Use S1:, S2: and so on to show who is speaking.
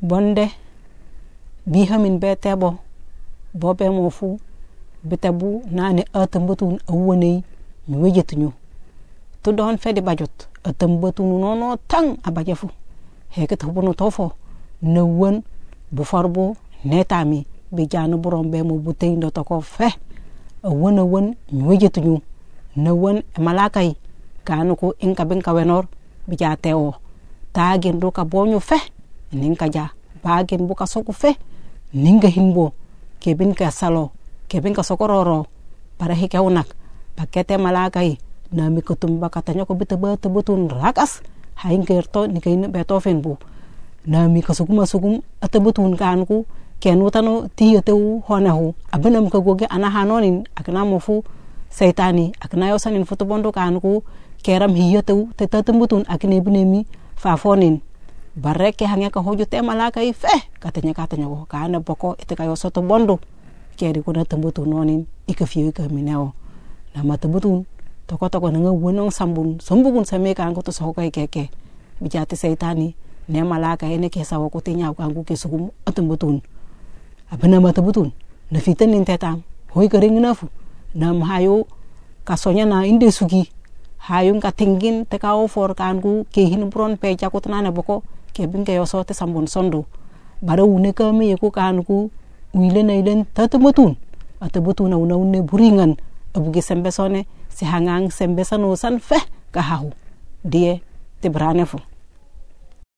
S1: bonde bihamin be tebo bo be mo fu bitebu nani atambutun awonei mi wejetunyu tu don fedi bajot atambutun nono tang abajafu. Heket hubunu tofo na wen bu farbo netami bi janu buron be mo butei ndo toko fe. Awen awen mi wejetunyu na wen malakai kanu ko inka binka wenor bi ja tewo tagin ka bonyo fe. Ninka ja bagin buka soku fe. Ninga hinbo kebin ka salo. Kebin ka sokororo. Para hike unak. Pakete malakai. Na mi kutum bakatanya ko bita bata butun rakas. Hain kerto ni kain betofen bu. Na mi kasugum sugum atabutun kanku kenu tano tiyo teu hona hu. Abenam ka goge ana hanonin. Akna mofu seitani. Akna yosanin fotobondo kanku keram hiyo teu tetatembutun akne binemi fafonin bareke hange ka hoju te malaka i fe katanya katanya ko kana boko ite kayo soto bondo keri kuna tembutu nonin ika fiyo ika mineo na toko toko nanga wonong sambun sambukun same ka ango to soka keke. Bijati seitani ne malaka ene ke sawo ko tinya ko ango ke sugum atembutun abana matebutun na fitan nin tetam hoy ka ring na kasonya na inde sugi. Hayung ka tingin te ka ofor kangu ke hin pron pe jakut nane boko kebinke yo sote sambon sondu. Bare wune ka me yeko kan ku ilen tata matun ata butuna wuna wune buringan. Abu ge sembe sone si hangang sembe sanu san fe ka hahu. Die te brane fu.